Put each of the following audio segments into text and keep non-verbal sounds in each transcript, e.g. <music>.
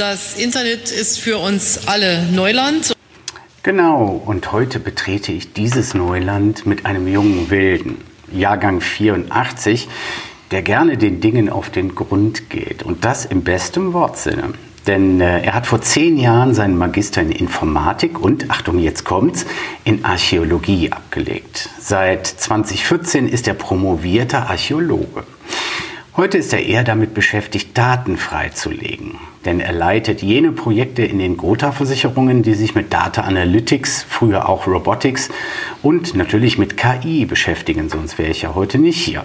Das Internet ist für uns alle Neuland. Genau, und heute betrete ich dieses Neuland mit einem jungen Wilden, Jahrgang 84, der gerne den Dingen auf den Grund geht. Und das im besten Wortsinne. Denn äh, er hat vor zehn Jahren seinen Magister in Informatik und, Achtung, jetzt kommt's, in Archäologie abgelegt. Seit 2014 ist er promovierter Archäologe. Heute ist er eher damit beschäftigt, Daten freizulegen. Denn er leitet jene Projekte in den Gotha-Versicherungen, die sich mit Data Analytics, früher auch Robotics und natürlich mit KI beschäftigen, sonst wäre ich ja heute nicht hier.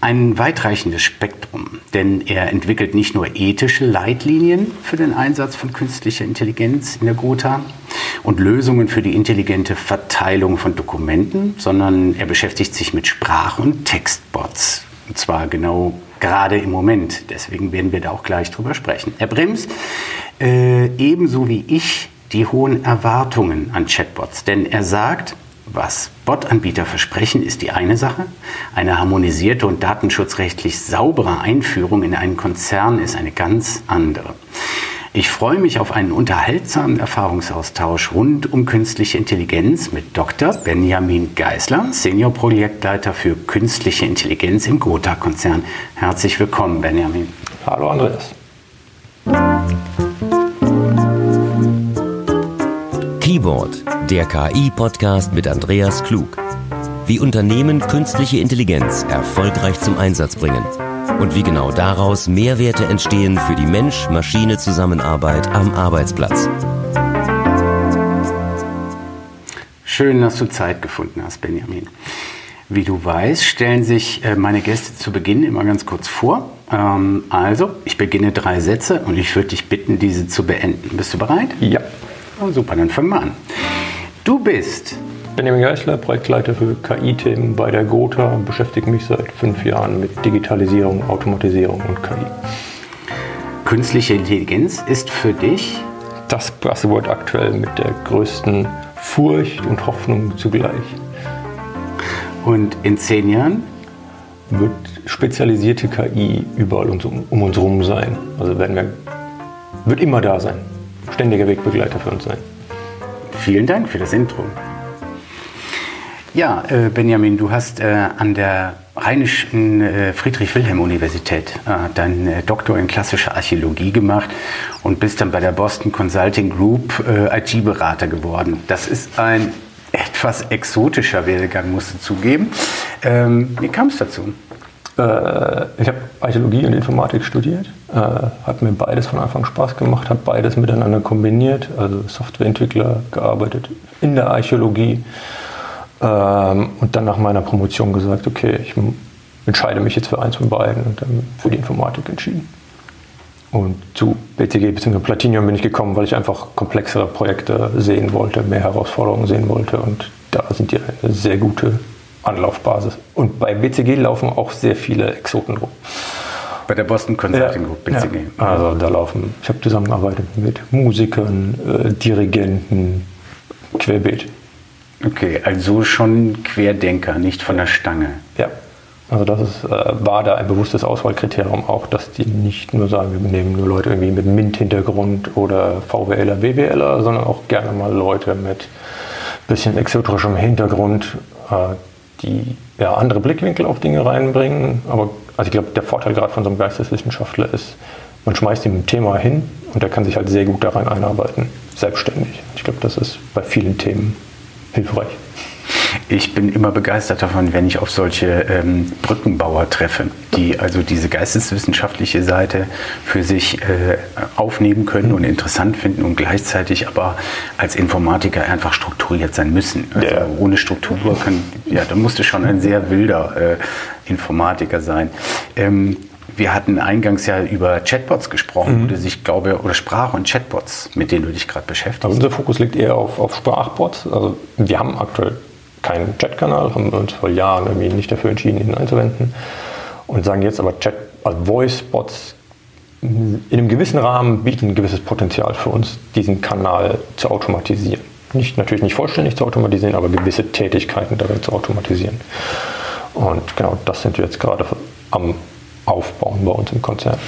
Ein weitreichendes Spektrum, denn er entwickelt nicht nur ethische Leitlinien für den Einsatz von künstlicher Intelligenz in der Gotha und Lösungen für die intelligente Verteilung von Dokumenten, sondern er beschäftigt sich mit Sprach- und Textbots. Und zwar genau gerade im Moment. Deswegen werden wir da auch gleich drüber sprechen. Herr Brems, äh, ebenso wie ich die hohen Erwartungen an Chatbots. Denn er sagt, was Bot-Anbieter versprechen, ist die eine Sache. Eine harmonisierte und datenschutzrechtlich saubere Einführung in einen Konzern ist eine ganz andere. Ich freue mich auf einen unterhaltsamen Erfahrungsaustausch rund um künstliche Intelligenz mit Dr. Benjamin Geisler, Senior-Projektleiter für künstliche Intelligenz im Gotha-Konzern. Herzlich willkommen, Benjamin. Hallo, Andreas. Keyboard, der KI-Podcast mit Andreas Klug. Wie Unternehmen künstliche Intelligenz erfolgreich zum Einsatz bringen und wie genau daraus Mehrwerte entstehen für die Mensch-Maschine-Zusammenarbeit am Arbeitsplatz. Schön, dass du Zeit gefunden hast, Benjamin. Wie du weißt, stellen sich äh, meine Gäste zu Beginn immer ganz kurz vor. Ähm, also, ich beginne drei Sätze und ich würde dich bitten, diese zu beenden. Bist du bereit? Ja. Oh, super, dann fangen wir an. Du bist Benjamin Geisler, Projektleiter für KI-Themen bei der Gotha und beschäftige mich seit fünf Jahren mit Digitalisierung, Automatisierung und KI. Künstliche Intelligenz ist für dich das Buzzword aktuell mit der größten Furcht und Hoffnung zugleich. Und in zehn Jahren? Wird spezialisierte KI überall um, um uns herum sein. Also werden wir, wird immer da sein. Ständiger Wegbegleiter für uns sein. Vielen Dank für das Intro. Ja, äh, Benjamin, du hast äh, an der Rheinischen äh, Friedrich-Wilhelm-Universität deinen Doktor in klassischer Archäologie gemacht und bist dann bei der Boston Consulting Group IT-Berater geworden. Das ist ein etwas exotischer Werdegang, musst du zugeben. Ähm, wie kam es dazu? ich habe Archäologie und Informatik studiert, hat mir beides von Anfang Spaß gemacht, habe beides miteinander kombiniert, also Softwareentwickler gearbeitet in der Archäologie ähm, und dann nach meiner Promotion gesagt, okay, ich entscheide mich jetzt für eins von beiden und dann für die Informatik entschieden. Und zu BTG bzw. Platinium bin ich gekommen, weil ich einfach komplexere Projekte sehen wollte, mehr Herausforderungen sehen wollte und da sind die eine sehr gute Anlaufbasis. Und bei BCG laufen auch sehr viele Exoten rum. Bei der Boston Consulting ja, Group, BCG. Ja. Also da laufen, ich habe zusammengearbeitet mit Musikern, äh, Dirigenten, Querbeet. Okay, also schon Querdenker, nicht von der Stange. Ja, also das ist, äh, war da ein bewusstes Auswahlkriterium auch, dass die nicht nur sagen, wir nehmen nur Leute irgendwie mit MINT-Hintergrund oder VWLer, BWLer, sondern auch gerne mal Leute mit bisschen exoterischem Hintergrund, äh, die ja, andere Blickwinkel auf Dinge reinbringen. Aber also ich glaube, der Vorteil gerade von so einem Geisteswissenschaftler ist, man schmeißt ihm ein Thema hin und er kann sich halt sehr gut da rein einarbeiten, selbstständig. Ich glaube, das ist bei vielen Themen hilfreich. Ich bin immer begeistert davon, wenn ich auf solche ähm, Brückenbauer treffe, die also diese geisteswissenschaftliche Seite für sich äh, aufnehmen können und interessant finden und gleichzeitig aber als Informatiker einfach strukturiert sein müssen. Also ja. ohne Struktur kann, ja, da musste schon ein sehr wilder äh, Informatiker sein. Ähm, wir hatten eingangs ja über Chatbots gesprochen, mhm. oder sich glaube oder Sprach- und Chatbots, mit denen du dich gerade beschäftigst. Also unser Fokus liegt eher auf, auf Sprachbots. Also wir haben aktuell keinen Chatkanal, haben wir uns vor Jahren irgendwie nicht dafür entschieden, ihn einzuwenden und sagen jetzt aber Chat, also Voice-Bots in einem gewissen Rahmen bieten ein gewisses Potenzial für uns, diesen Kanal zu automatisieren. Nicht, natürlich nicht vollständig zu automatisieren, aber gewisse Tätigkeiten darin zu automatisieren. Und genau das sind wir jetzt gerade am aufbauen bei uns im Konzern.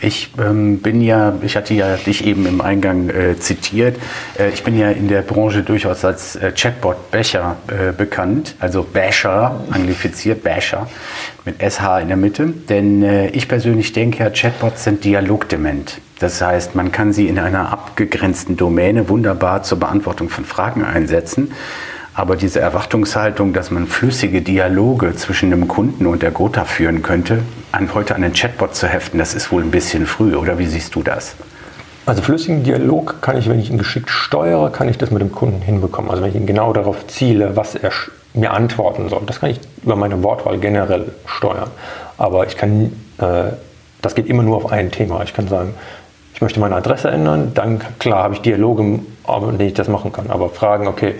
Ich ähm, bin ja, ich hatte ja dich eben im Eingang äh, zitiert, äh, ich bin ja in der Branche durchaus als äh, Chatbot-Becher äh, bekannt, also Basher, anglifiziert Basher, mit SH in der Mitte. Denn äh, ich persönlich denke ja, Chatbots sind dialogdement. Das heißt, man kann sie in einer abgegrenzten Domäne wunderbar zur Beantwortung von Fragen einsetzen. Aber diese Erwartungshaltung, dass man flüssige Dialoge zwischen dem Kunden und der Gotha führen könnte, an, heute an den Chatbot zu heften, das ist wohl ein bisschen früh. Oder wie siehst du das? Also flüssigen Dialog kann ich, wenn ich ihn geschickt steuere, kann ich das mit dem Kunden hinbekommen. Also wenn ich ihn genau darauf ziele, was er mir antworten soll. Das kann ich über meine Wortwahl generell steuern. Aber ich kann, äh, das geht immer nur auf ein Thema. Ich kann sagen, ich möchte meine Adresse ändern, dann klar habe ich Dialoge, denen ich das machen kann. Aber Fragen, okay,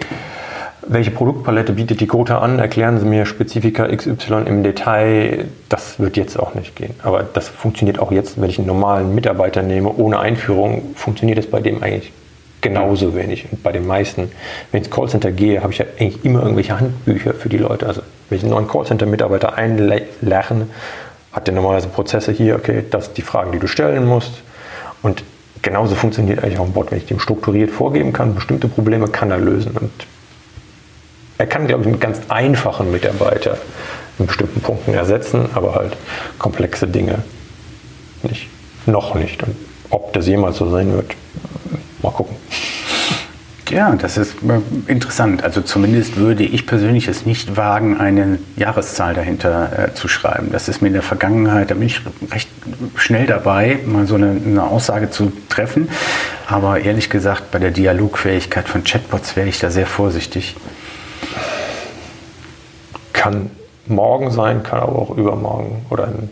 welche Produktpalette bietet die Gotha an? Erklären Sie mir Spezifika XY im Detail. Das wird jetzt auch nicht gehen. Aber das funktioniert auch jetzt, wenn ich einen normalen Mitarbeiter nehme, ohne Einführung, funktioniert es bei dem eigentlich genauso wenig. Und bei den meisten, wenn ich ins Callcenter gehe, habe ich ja eigentlich immer irgendwelche Handbücher für die Leute. Also wenn ich einen neuen Callcenter-Mitarbeiter einlerne, hat der normalerweise Prozesse hier, okay, das sind die Fragen, die du stellen musst. Und genauso funktioniert eigentlich auch ein Bot. Wenn ich dem strukturiert vorgeben kann, bestimmte Probleme kann er lösen. Und er kann, glaube ich, mit ganz einfachen Mitarbeiter in bestimmten Punkten ersetzen, aber halt komplexe Dinge nicht. Noch nicht. Und ob das jemals so sein wird, mal gucken. Ja, das ist äh, interessant. Also zumindest würde ich persönlich es nicht wagen, eine Jahreszahl dahinter äh, zu schreiben. Das ist mir in der Vergangenheit, da bin ich recht schnell dabei, mal so eine, eine Aussage zu treffen. Aber ehrlich gesagt, bei der Dialogfähigkeit von Chatbots wäre ich da sehr vorsichtig. Kann morgen sein, kann aber auch übermorgen oder ein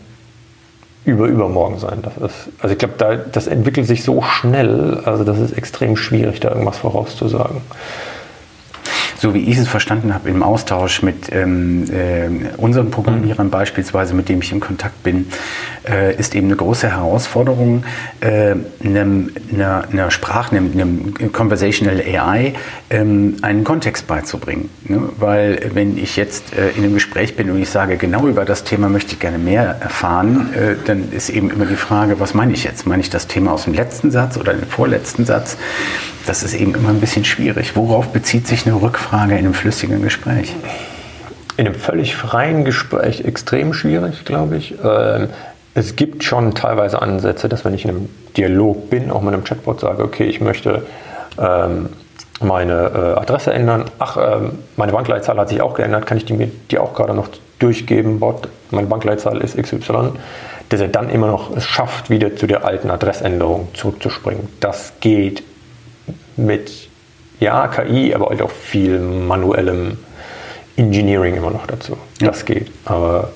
über übermorgen sein. Das ist, also ich glaube, da, das entwickelt sich so schnell, also das ist extrem schwierig, da irgendwas vorauszusagen so wie ich es verstanden habe, im Austausch mit ähm, äh, unseren Programmierern mhm. beispielsweise, mit dem ich in Kontakt bin, äh, ist eben eine große Herausforderung, äh, einer eine, eine Sprache, einem, einem Conversational AI ähm, einen Kontext beizubringen. Ne? Weil wenn ich jetzt äh, in einem Gespräch bin und ich sage, genau über das Thema möchte ich gerne mehr erfahren, äh, dann ist eben immer die Frage, was meine ich jetzt? Meine ich das Thema aus dem letzten Satz oder den vorletzten Satz? das ist eben immer ein bisschen schwierig. Worauf bezieht sich eine Rückfrage in einem flüssigen Gespräch? In einem völlig freien Gespräch extrem schwierig, glaube ich. Ähm, es gibt schon teilweise Ansätze, dass wenn ich in einem Dialog bin, auch mit einem Chatbot sage, okay, ich möchte ähm, meine äh, Adresse ändern. Ach, ähm, meine Bankleitzahl hat sich auch geändert, kann ich die mir die auch gerade noch durchgeben, Bot? Meine Bankleitzahl ist XY. Dass er dann immer noch es schafft, wieder zu der alten Adressänderung zurückzuspringen. Das geht mit ja, KI, aber halt auch viel manuellem Engineering immer noch dazu. Ja. Das geht. Aber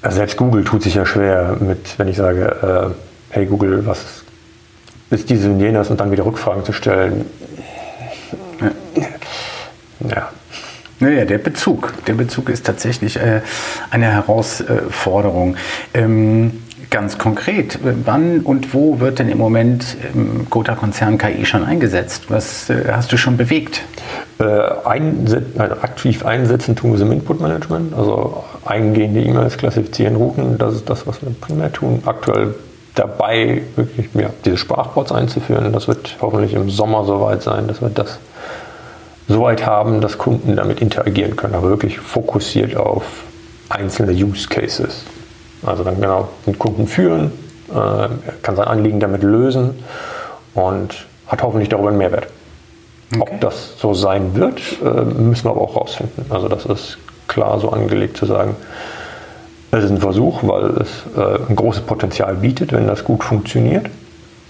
also selbst Google tut sich ja schwer mit, wenn ich sage, äh, hey Google, was ist dieses und jenes und dann wieder Rückfragen zu stellen. Ja. ja. Naja, der Bezug. Der Bezug ist tatsächlich äh, eine Herausforderung. Ähm, Ganz konkret, wann und wo wird denn im Moment im Gotha-Konzern KI schon eingesetzt? Was äh, hast du schon bewegt? Äh, einset also aktiv einsetzen tun wir es im Input-Management, also eingehende E-Mails klassifizieren, routen, das ist das, was wir primär tun. Aktuell dabei, wirklich ja, diese Sprachbots einzuführen. Das wird hoffentlich im Sommer soweit sein, dass wir das soweit haben, dass Kunden damit interagieren können, aber wirklich fokussiert auf einzelne Use Cases. Also dann genau den Kunden führen, äh, kann sein Anliegen damit lösen und hat hoffentlich darüber einen Mehrwert. Okay. Ob das so sein wird, äh, müssen wir aber auch rausfinden. Also das ist klar so angelegt zu sagen, es ist ein Versuch, weil es äh, ein großes Potenzial bietet, wenn das gut funktioniert.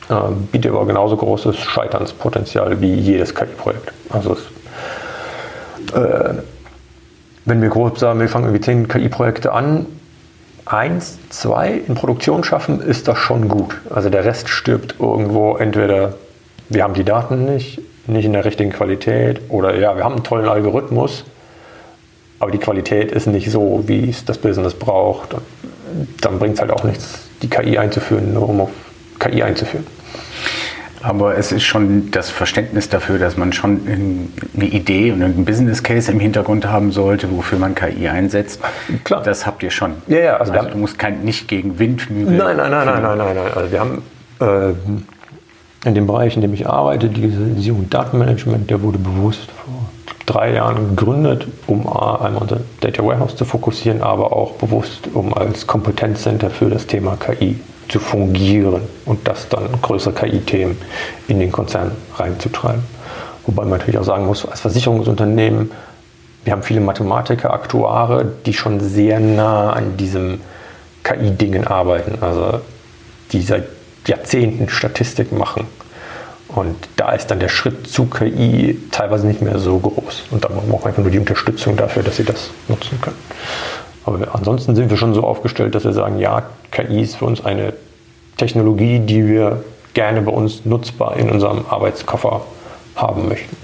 Äh, bietet aber genauso großes Scheiternspotenzial wie jedes KI-Projekt. Also es, äh, wenn wir grob sagen, wir fangen irgendwie zehn KI-Projekte an, eins, zwei in Produktion schaffen, ist das schon gut. Also der Rest stirbt irgendwo, entweder wir haben die Daten nicht, nicht in der richtigen Qualität oder ja, wir haben einen tollen Algorithmus, aber die Qualität ist nicht so, wie es das Business braucht. dann bringt es halt auch nichts, die KI einzuführen, nur um auf KI einzuführen. Aber es ist schon das Verständnis dafür, dass man schon eine Idee und einen Business Case im Hintergrund haben sollte, wofür man KI einsetzt. Klar. Das habt ihr schon. Ja, ja, also Also, du musst kein, nicht gegen Windmügel. Nein, nein, nein, nein, nein, nein, nein. Also wir haben äh, in dem Bereich, in dem ich arbeite, Digitalisierung, Datenmanagement, der wurde bewusst vor drei Jahren gegründet, um einmal unser Data Warehouse zu fokussieren, aber auch bewusst, um als Kompetenzcenter für das Thema KI zu fungieren und das dann größere KI-Themen in den Konzern reinzutreiben. Wobei man natürlich auch sagen muss, als Versicherungsunternehmen, wir haben viele Mathematiker, Aktuare, die schon sehr nah an diesem KI-Dingen arbeiten, also die seit Jahrzehnten Statistik machen. Und da ist dann der Schritt zu KI teilweise nicht mehr so groß. Und da braucht man einfach nur die Unterstützung dafür, dass sie das nutzen können. Aber ansonsten sind wir schon so aufgestellt, dass wir sagen, ja, KI ist für uns eine Technologie, die wir gerne bei uns nutzbar in unserem Arbeitskoffer haben möchten.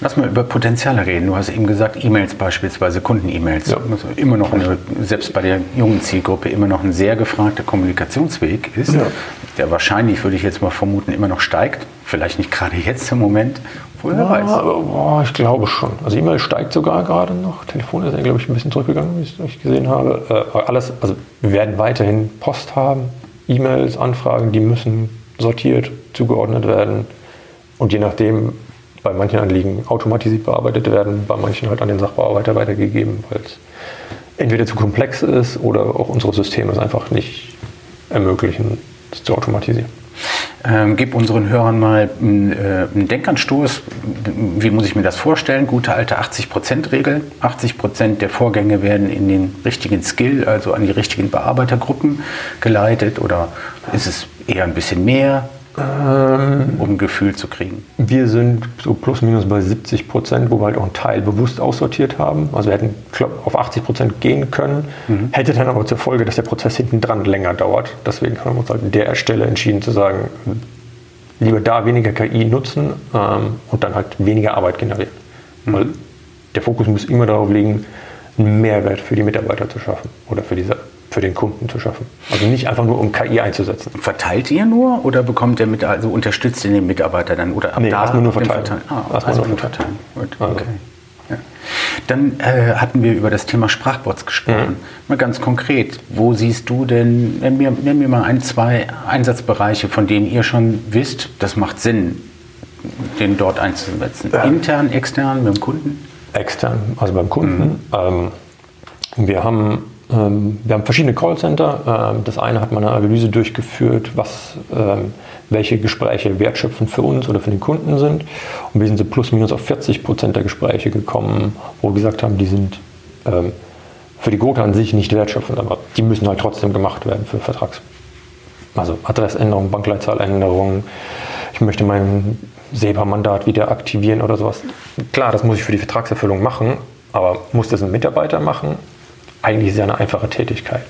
Lass mal über Potenziale reden. Du hast eben gesagt, E-Mails beispielsweise, Kunden-E-Mails. Ja. Also immer noch, eine, selbst bei der jungen Zielgruppe, immer noch ein sehr gefragter Kommunikationsweg ist, Ja. der wahrscheinlich, würde ich jetzt mal vermuten, immer noch steigt. Vielleicht nicht gerade jetzt im Moment. Wohl wer Ja, weiß. aber, boah, ich glaube schon. Also E-Mail steigt sogar gerade noch. Telefon ist ja, glaube ich, ein bisschen zurückgegangen, wie ich es gesehen habe. Äh, alles, also wir werden weiterhin Post haben, E-Mails, Anfragen, die müssen sortiert, zugeordnet werden. Und je nachdem, bei manchen Anliegen automatisiert bearbeitet werden, bei manchen halt an den Sachbearbeiter weitergegeben, weil es entweder zu komplex ist oder auch unsere Systeme es einfach nicht ermöglichen, es zu automatisieren. Ähm, gib unseren Hörern mal einen, äh, einen Denkanstoß. Wie muss ich mir das vorstellen? Gute alte 80%-Regel. 80% der Vorgänge werden in den richtigen Skill, also an die richtigen Bearbeitergruppen geleitet. Oder ist es eher ein bisschen mehr, um ein Gefühl zu kriegen? Wir sind so plus minus bei 70 Prozent, wo wir halt auch einen Teil bewusst aussortiert haben. Also wir hätten glaub, auf 80 Prozent gehen können, hätte dann aber zur Folge, dass der Prozess hinten dran länger dauert. Deswegen haben wir uns halt an der Stelle entschieden zu sagen, lieber da weniger KI nutzen ähm, und dann halt weniger Arbeit generieren. Weil der Fokus muss immer darauf liegen, einen Mehrwert für die Mitarbeiter zu schaffen oder für, diese, für den Kunden zu schaffen. Also nicht einfach nur, um KI einzusetzen. Verteilt ihr nur oder bekommt ihr mit, also unterstützt ihr den Mitarbeiter dann? Oder ab Nee, erstmal nur den verteilen. Ah, Erstmal erstmal nur nur verteilen. Gut, Also. okay. Ja. Dann äh, hatten wir über das Thema Sprachbots gesprochen. Mal ganz konkret, wo siehst du denn, nenn mir, nenn mir mal ein, zwei Einsatzbereiche, von denen ihr schon wisst, das macht Sinn, den dort einzusetzen. Intern, extern, dem Kunden? extern, also beim Kunden. Ähm, wir, haben, wir haben verschiedene Callcenter. Ähm, das eine hat mal eine Analyse durchgeführt, was, ähm, welche Gespräche wertschöpfend für uns oder für den Kunden sind. Und wir sind so plus minus auf 40 Prozent der Gespräche gekommen, wo wir gesagt haben, die sind ähm, für die Gotha an sich nicht wertschöpfend, aber die müssen halt trotzdem gemacht werden für Vertrags. Also Adressänderung, Bankleitzahländerung. Ich möchte mein SEPA-Mandat wieder aktivieren oder sowas. Klar, das muss ich für die Vertragserfüllung machen, aber muss das ein Mitarbeiter machen? Eigentlich ja eine einfache Tätigkeit.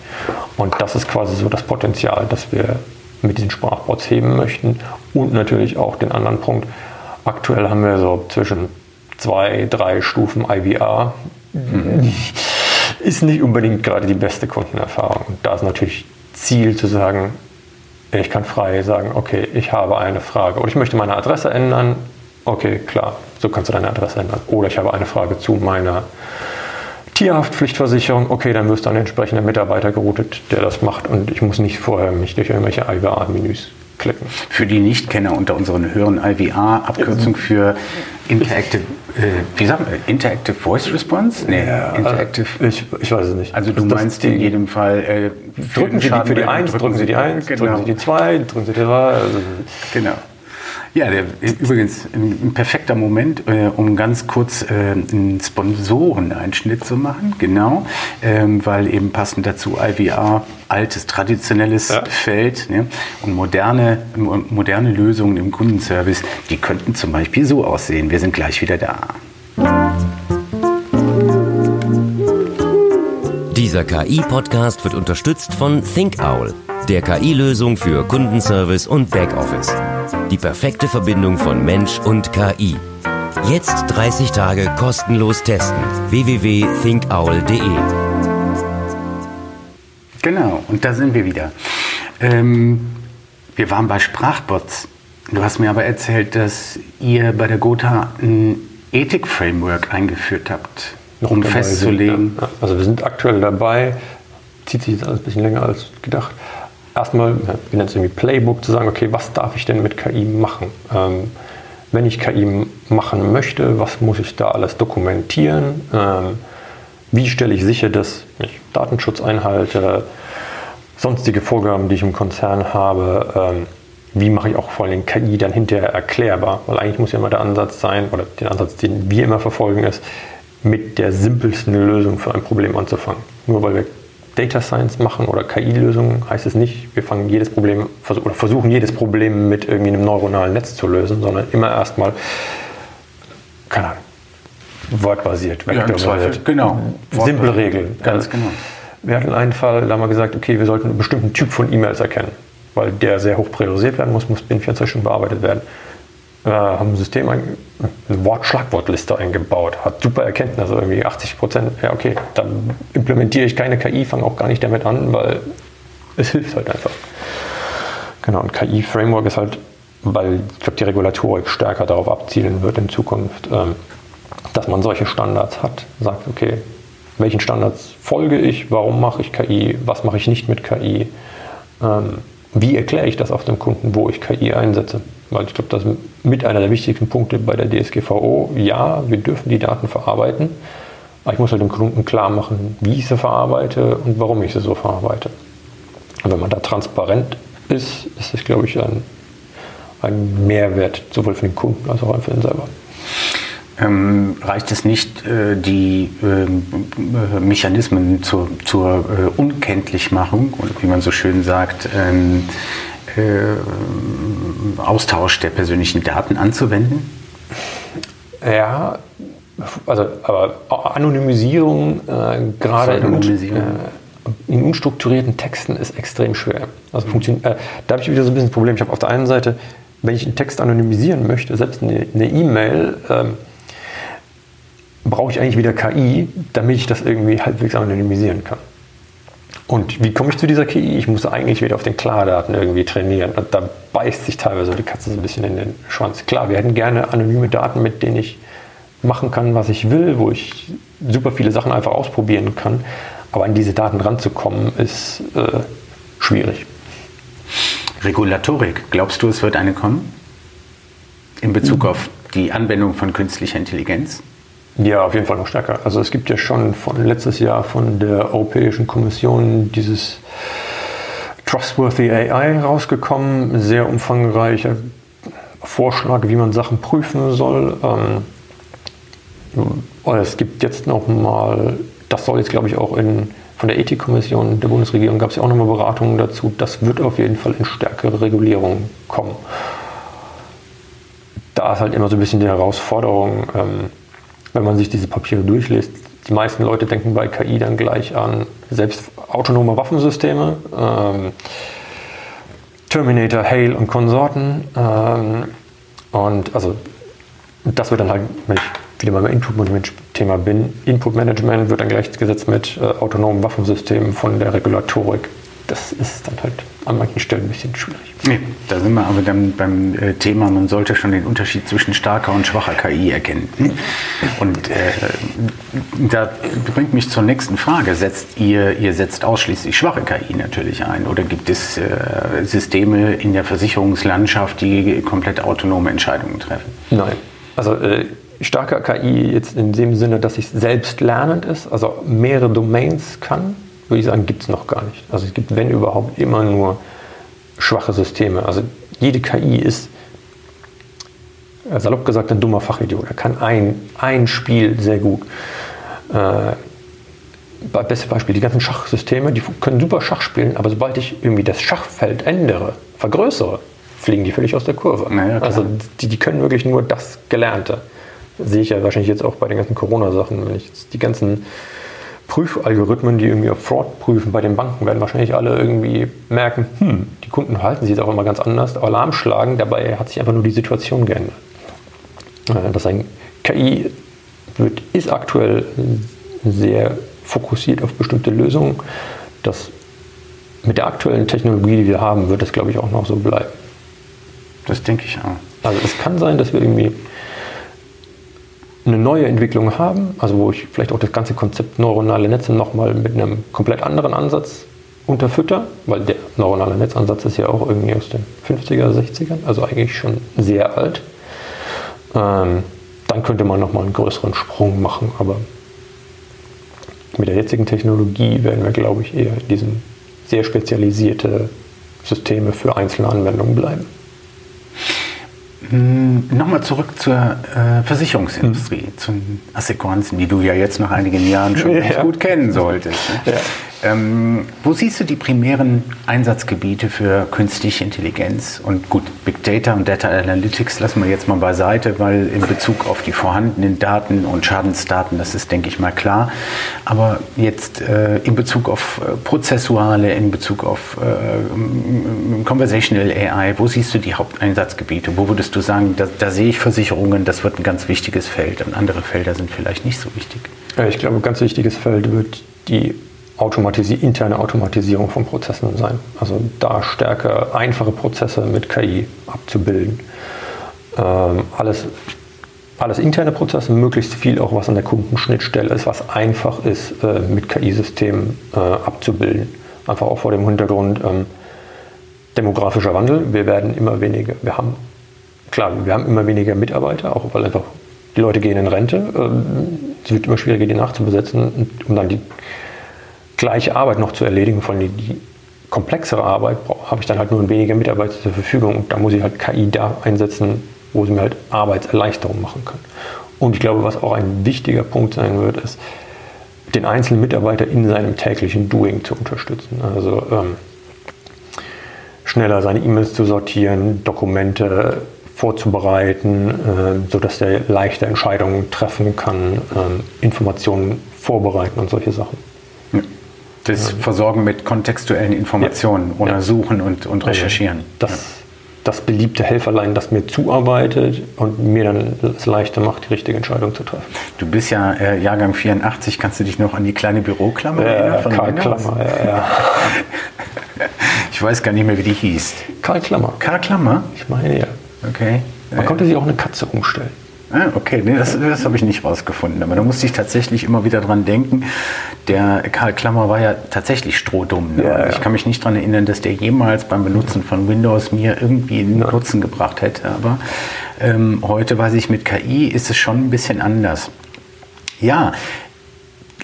Und das ist quasi so das Potenzial, das wir mit diesen Sprachbots heben möchten. Und natürlich auch den anderen Punkt. Aktuell haben wir so zwischen zwei, drei Stufen IVR. Ist nicht unbedingt gerade die beste Kundenerfahrung. Und da ist natürlich Ziel zu sagen, ich kann frei sagen, okay, ich habe eine Frage oder ich möchte meine Adresse ändern. Okay, klar, so kannst du deine Adresse ändern. Oder ich habe eine Frage zu meiner Tierhaftpflichtversicherung. Okay, dann wirst du an den entsprechenden Mitarbeiter geroutet, der das macht und ich muss nicht vorher mich durch irgendwelche IVR-Menüs klicken. Für die Nichtkenner unter unseren Hörern IVR, Abkürzung für Interactive, äh, wie sagen wir, Interactive Voice Response? Nee, Interactive. Ich, ich weiß es nicht. Also du Das- meinst in jedem Fall äh, Drücken Sie die für die Schaden- 1, drücken Sie die 1, genau. drücken Sie die 2, drücken Sie die 3. Also, Genau. Ja, der, übrigens ein, ein perfekter Moment, äh, um ganz kurz äh, einen Sponsoreneinschnitt zu machen. Genau, ähm, weil eben passend dazu IVR altes, traditionelles Ja. Feld ne? und moderne, mo- moderne Lösungen im Kundenservice, die könnten zum Beispiel so aussehen. Wir sind gleich wieder da. Dieser KI-Podcast wird unterstützt von ThinkOwl, der KI-Lösung für Kundenservice und Backoffice. Die perfekte Verbindung von Mensch und KI. Jetzt 30 Tage kostenlos testen. www.thinkowl.de Genau, und da sind wir wieder. Ähm, wir waren bei Sprachbots. Du hast mir aber erzählt, dass ihr bei der Gotha ein Ethik-Framework eingeführt habt, Noch um dabei festzulegen. Sind. Also wir sind aktuell dabei, zieht sich jetzt alles ein bisschen länger als gedacht. Erstmal, wir nennen es irgendwie Playbook, zu sagen, okay, was darf ich denn mit KI machen? Ähm, wenn ich KI machen möchte, was muss ich da alles dokumentieren? Ähm, wie stelle ich sicher, dass ich Datenschutz einhalte, sonstige Vorgaben, die ich im Konzern habe? Ähm, wie mache ich auch vor allem KI dann hinterher erklärbar? Weil eigentlich muss ja immer der Ansatz sein, oder der Ansatz, den wir immer verfolgen, ist, mit der simpelsten Lösung für ein Problem anzufangen. Nur weil wir Data Science machen oder KI-Lösungen, heißt es nicht, wir fangen jedes Problem oder versuchen jedes Problem mit irgendwie einem neuronalen Netz zu lösen, sondern immer erstmal, keine Ahnung, wortbasiert, vektorbasiert. Ja, genau. Simple Regeln. Ganz genau. Wir hatten einen Fall, da haben wir gesagt, okay, wir sollten einen bestimmten Typ von E-Mails erkennen, weil der sehr hoch priorisiert werden muss, muss binnen 24 Stunden bearbeitet werden. Wir haben ein System, eine Wort-Schlagwortliste eingebaut, hat super Erkenntnisse, irgendwie 80 Prozent. Ja, okay, dann implementiere ich keine KI, fange auch gar nicht damit an, weil es hilft halt einfach. Genau, und KI-Framework ist halt, weil ich glaube, die Regulatorik stärker darauf abzielen wird in Zukunft, ähm, dass man solche Standards hat, sagt, okay, welchen Standards folge ich, warum mache ich KI, was mache ich nicht mit KI, ähm, wie erkläre ich das auf dem Kunden, wo ich KI einsetze. Weil ich glaube, das ist mit einer der wichtigsten Punkte bei der DSGVO. Ja, wir dürfen die Daten verarbeiten, aber ich muss halt dem Kunden klar machen, wie ich sie verarbeite und warum ich sie so verarbeite. Und wenn man da transparent ist, ist das, glaube ich, ein, ein Mehrwert, sowohl für den Kunden als auch für ihn selber. Ähm, reicht es nicht, äh, die äh, Mechanismen zur, zur äh, Unkenntlichmachung und wie man so schön sagt, ähm, äh, Austausch der persönlichen Daten anzuwenden? Ja, also aber Anonymisierung äh, gerade Anonymisierung. In, in, unstrukturierten Texten ist extrem schwer. Also funktioniert, äh, da habe ich wieder so ein bisschen das Problem. Ich habe auf der einen Seite, wenn ich einen Text anonymisieren möchte, selbst eine E-Mail, e brauche ich eigentlich wieder KI, damit ich das irgendwie halbwegs anonymisieren kann. Und wie komme ich zu dieser KI? Ich muss eigentlich wieder auf den Klardaten irgendwie trainieren. Und da beißt sich teilweise die Katze so ein bisschen in den Schwanz. Klar, wir hätten gerne anonyme Daten, mit denen ich machen kann, was ich will, wo ich super viele Sachen einfach ausprobieren kann. Aber an diese Daten ranzukommen, ist äh, schwierig. Regulatorik, glaubst du, es wird eine kommen? In Bezug auf die Anwendung von künstlicher Intelligenz? Ja, auf jeden Fall noch stärker. Also es gibt ja schon von letztes Jahr von der Europäischen Kommission dieses Trustworthy AI rausgekommen, sehr umfangreicher Vorschlag, wie man Sachen prüfen soll. Ähm, es gibt jetzt noch mal, das soll jetzt glaube ich auch in, von der Ethikkommission der Bundesregierung gab es ja auch nochmal Beratungen dazu. Das wird auf jeden Fall in stärkere Regulierung kommen. Da ist halt immer so ein bisschen die Herausforderung. Wenn man sich diese Papiere durchliest, die meisten Leute denken bei KI dann gleich an selbst autonome Waffensysteme, ähm, Terminator, Hail und Konsorten. Ähm, und also das wird dann halt, wenn ich wieder beim Input-Management-Thema bin, Input-Management wird dann gleichgesetzt mit äh, autonomen Waffensystemen von der Regulatorik das ist dann halt an manchen Stellen ein bisschen schwierig. Nee, da sind wir aber dann beim äh, Thema, man sollte schon den Unterschied zwischen starker und schwacher KI erkennen. Und äh, da bringt mich zur nächsten Frage. Setzt ihr, ihr setzt ausschließlich schwache KI natürlich ein oder gibt es äh, Systeme in der Versicherungslandschaft, die komplett autonome Entscheidungen treffen? Nein. Also äh, starker KI jetzt in dem Sinne, dass es selbst lernend ist, also mehrere Domains kann, würde ich sagen, gibt es noch gar nicht. Also es gibt, wenn überhaupt, immer nur schwache Systeme. Also jede KI ist, äh, salopp gesagt, ein dummer Fachidiot. Er kann ein, ein Spiel sehr gut. Äh, beste Beispiel, die ganzen Schachsysteme, die können super Schach spielen, aber sobald ich irgendwie das Schachfeld ändere, vergrößere, fliegen die völlig aus der Kurve. Naja, also die, die können wirklich nur das Gelernte. Das sehe ich ja wahrscheinlich jetzt auch bei den ganzen Corona-Sachen, wenn ich jetzt die ganzen Prüfalgorithmen, die irgendwie auf Fraud prüfen bei den Banken, werden wahrscheinlich alle irgendwie merken, hm, die Kunden verhalten sich jetzt auch immer ganz anders, Alarm schlagen, dabei hat sich einfach nur die Situation geändert. Äh, das ein KI wird, ist aktuell sehr fokussiert auf bestimmte Lösungen. Das mit der aktuellen Technologie, die wir haben, wird das, glaube ich, auch noch so bleiben. das denke ich auch. Also es kann sein, dass wir irgendwie eine neue Entwicklung haben, also wo ich vielleicht auch das ganze Konzept neuronale Netze nochmal mit einem komplett anderen Ansatz unterfütter, weil der neuronale Netzansatz ist ja auch irgendwie aus den 50er, 60ern, also eigentlich schon sehr alt. Ähm, dann könnte man nochmal einen größeren Sprung machen, aber mit der jetzigen Technologie werden wir, glaube ich, eher in diesen sehr spezialisierte Systeme für einzelne Anwendungen bleiben. Hm, Nochmal zurück zur äh, Versicherungsindustrie, mhm. zu Assekuranzen, die du ja jetzt nach einigen Jahren schon ja. gut kennen solltest. Ne? Ja. Ähm, wo siehst du die primären Einsatzgebiete für künstliche Intelligenz? Und gut, Big Data und Data Analytics lassen wir jetzt mal beiseite, weil in Bezug auf die vorhandenen Daten und Schadensdaten, das ist, denke ich mal, klar. Aber jetzt äh, in Bezug auf äh, Prozessuale, in Bezug auf äh, Conversational AI, wo siehst du die Haupteinsatzgebiete? Wo würdest du sagen, da, da sehe ich Versicherungen, das wird ein ganz wichtiges Feld und andere Felder sind vielleicht nicht so wichtig? Ich glaube, ein ganz wichtiges Feld wird die Automatisi interne Automatisierung von Prozessen sein. Also da stärker einfache Prozesse mit KI abzubilden. Ähm, alles, alles interne Prozesse, möglichst viel auch was an der Kundenschnittstelle ist, was einfach ist, äh, mit KI-Systemen äh, abzubilden. Einfach auch vor dem Hintergrund ähm, demografischer Wandel. Wir werden immer weniger, wir haben, klar, wir haben immer weniger Mitarbeiter, auch weil einfach die Leute gehen in Rente. Ähm, es wird immer schwieriger, die nachzubesetzen, um dann die gleiche Arbeit noch zu erledigen, vor allem die komplexere Arbeit, habe ich dann halt nur weniger Mitarbeiter zur Verfügung und da muss ich halt KI da einsetzen, wo sie mir halt Arbeitserleichterung machen kann. Und ich glaube, was auch ein wichtiger Punkt sein wird, ist, den einzelnen Mitarbeiter in seinem täglichen Doing zu unterstützen. Also ähm, schneller seine E-Mails zu sortieren, Dokumente vorzubereiten, äh, sodass er leichte Entscheidungen treffen kann, äh, Informationen vorbereiten und solche Sachen. Das Versorgen mit kontextuellen Informationen ja. oder Suchen und, und Recherchieren. Das, das beliebte Helferlein, das mir zuarbeitet und mir dann es leichter macht, die richtige Entscheidung zu treffen. Du bist ja äh, Jahrgang 84, kannst du dich noch an die kleine Büroklammer erinnern? Von Karl Klammer, ja, ja. ich weiß gar nicht mehr, wie die hieß. Karl Klammer. Karl Klammer? Ich meine ja. Okay. Man konnte sich auch eine Katze umstellen. Ah, okay, nee, das, das habe ich nicht rausgefunden. Aber da musste ich tatsächlich immer wieder dran denken. Der Karl Klammer war ja tatsächlich strohdumm. Ne? Ja. Ich kann mich nicht daran erinnern, dass der jemals beim Benutzen von Windows mir irgendwie einen ja. Nutzen gebracht hätte. Aber ähm, heute weiß ich, mit KI ist es schon ein bisschen anders. Ja,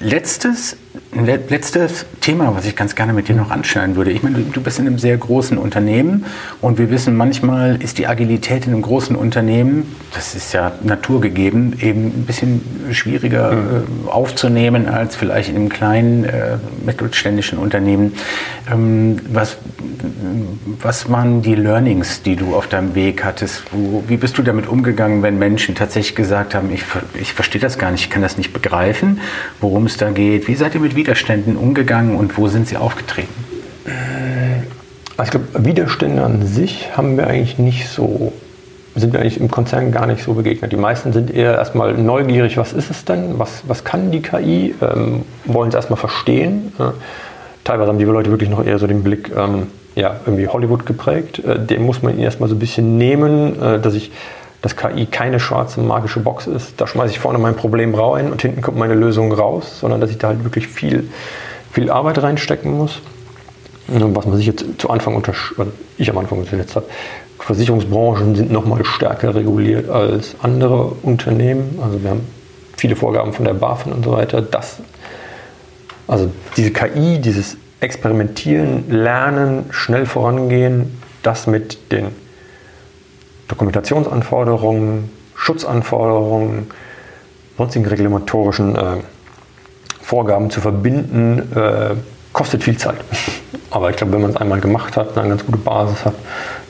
letztes letztes Thema, was ich ganz gerne mit dir noch anschneiden würde. Ich meine, du bist in einem sehr großen Unternehmen und wir wissen, manchmal ist die Agilität in einem großen Unternehmen, das ist ja naturgegeben, eben ein bisschen schwieriger mhm. äh, aufzunehmen als vielleicht in einem kleinen äh, mittelständischen Unternehmen. Ähm, was, was waren die Learnings, die du auf deinem Weg hattest? Wo, wie bist du damit umgegangen, wenn Menschen tatsächlich gesagt haben, ich, ich verstehe das gar nicht, ich kann das nicht begreifen, worum es da geht? Wie seid ihr mit Widerständen umgegangen und wo sind sie aufgetreten? Also ich glaube, Widerstände an sich haben wir eigentlich nicht so, sind wir eigentlich im Konzern gar nicht so begegnet. Die meisten sind eher erstmal neugierig, was ist es denn, was, was kann die KI, ähm, wollen es erstmal verstehen. Äh, teilweise haben die Leute wirklich noch eher so den Blick, ähm, ja, irgendwie Hollywood geprägt. Äh, den muss man erstmal so ein bisschen nehmen, äh, dass ich dass KI keine schwarze magische Box ist. Da schmeiße ich vorne mein Problem rein und hinten kommt meine Lösung raus, sondern dass ich da halt wirklich viel, viel Arbeit reinstecken muss. Was man sich jetzt zu Anfang unterschätzt, ich am Anfang unterschätzt habe, Versicherungsbranchen sind noch mal stärker reguliert als andere Unternehmen. Also wir haben viele Vorgaben von der BaFin und so weiter. Das, also diese KI, dieses Experimentieren, Lernen, schnell vorangehen, das mit den Dokumentationsanforderungen, Schutzanforderungen, sonstigen regulatorischen äh, Vorgaben zu verbinden, äh, kostet viel Zeit. <laughs> Aber ich glaube, wenn man es einmal gemacht hat, eine ganz gute Basis hat,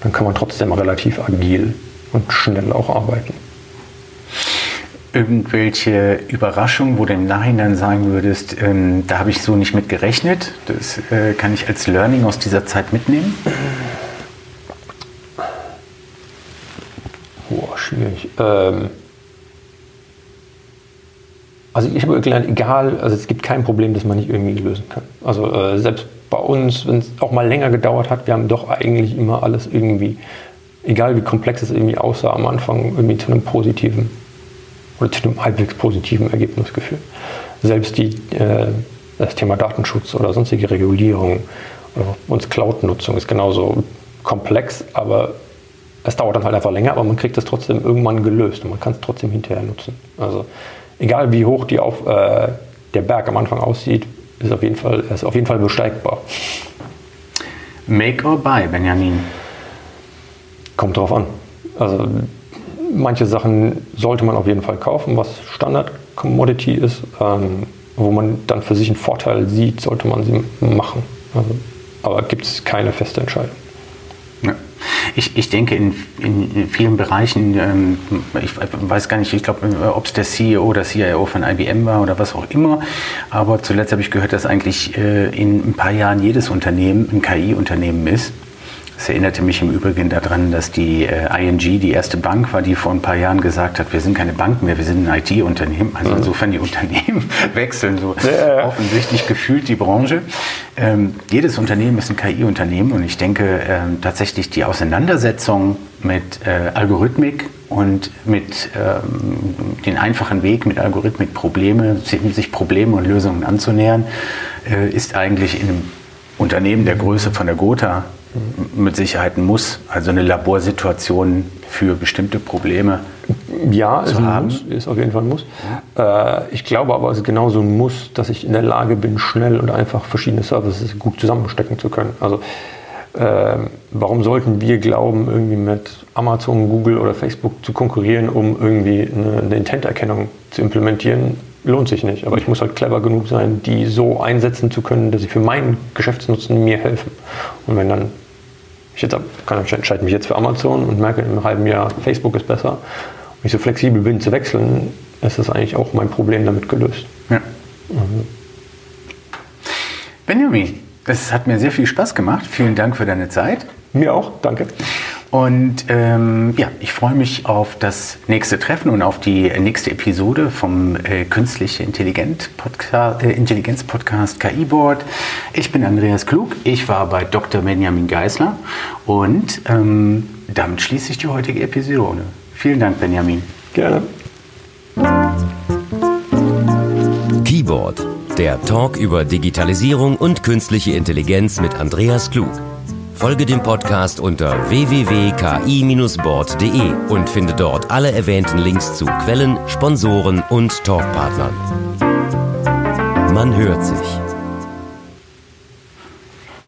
dann kann man trotzdem relativ agil und schnell auch arbeiten. Irgendwelche Überraschungen, wo du im Nachhinein sagen würdest, ähm, da habe ich so nicht mit gerechnet, das äh, kann ich als Learning aus dieser Zeit mitnehmen? Schwierig. Ähm also ich habe gelernt, egal, also es gibt kein Problem, das man nicht irgendwie lösen kann. Also äh, selbst bei uns, wenn es auch mal länger gedauert hat, wir haben doch eigentlich immer alles irgendwie egal wie komplex es irgendwie aussah am Anfang, irgendwie zu einem positiven oder zu einem halbwegs positiven Ergebnis geführt. Selbst die, äh, das Thema Datenschutz oder sonstige Regulierung oder uns Cloud-Nutzung ist genauso komplex, aber es dauert dann halt einfach länger, aber man kriegt es trotzdem irgendwann gelöst und man kann es trotzdem hinterher nutzen. Also egal wie hoch die auf, äh, der Berg am Anfang aussieht, ist auf jeden Fall, ist auf jeden Fall besteigbar. Make or buy, Benjamin? Kommt drauf an. Also manche Sachen sollte man auf jeden Fall kaufen, was Standard Commodity ist. Ähm, wo man dann für sich einen Vorteil sieht, sollte man sie machen. Also, aber gibt es keine feste Entscheidung. Ja. Ich, ich denke, in, in, vielen Bereichen, ähm, ich weiß gar nicht, ich glaube, ob es der CEO oder CIO von IBM war oder was auch immer, aber zuletzt habe ich gehört, dass eigentlich äh, in ein paar Jahren jedes Unternehmen ein KI-Unternehmen ist. Das erinnerte mich im Übrigen daran, dass die äh, ING die erste Bank war, die vor ein paar Jahren gesagt hat, wir sind keine Bank mehr, wir sind ein IT-Unternehmen. Also mhm. insofern die Unternehmen <laughs> wechseln so ja. offensichtlich gefühlt die Branche. Ähm, jedes Unternehmen ist ein KI-Unternehmen und ich denke ähm, tatsächlich die Auseinandersetzung mit äh, Algorithmik und mit ähm, den einfachen Weg, mit Algorithmik Probleme, sich Probleme und Lösungen anzunähern, äh, ist eigentlich in einem Unternehmen der Größe von der Gotha mit Sicherheit ein Muss, also eine Laborsituation für bestimmte Probleme. Ja, ist, ein Muss, ist auf jeden Fall ein Muss. Äh, ich glaube aber, es ist genauso ein Muss, dass ich in der Lage bin, schnell und einfach verschiedene Services gut zusammenstecken zu können. Also äh, warum sollten wir glauben, irgendwie mit Amazon, Google oder Facebook zu konkurrieren, um irgendwie eine, eine Intent-Erkennung zu implementieren? Lohnt sich nicht. Aber ich muss halt clever genug sein, die so einsetzen zu können, dass sie für meinen Geschäftsnutzen mir helfen. Und wenn dann, ich jetzt kann, entscheide mich jetzt für Amazon und merke in einem halben Jahr, Facebook ist besser, und ich so flexibel bin zu wechseln, ist das eigentlich auch mein Problem damit gelöst. Ja. Mhm. Benjamin, es hat mir sehr viel Spaß gemacht. Vielen Dank für deine Zeit. Mir auch, danke. Und ähm, ja, ich freue mich auf das nächste Treffen und auf die nächste Episode vom äh, Künstliche Intelligenz Podcast, äh, Intelligenz Podcast KI Board. Ich bin Andreas Klug, ich war bei Dr. Benjamin Geisler und ähm, damit schließe ich die heutige Episode. Vielen Dank, Benjamin. Gerne. Keyboard, der Talk über Digitalisierung und künstliche Intelligenz mit Andreas Klug. Folge dem Podcast unter www.ki-board.de und finde dort alle erwähnten Links zu Quellen, Sponsoren und Talkpartnern. Man hört sich.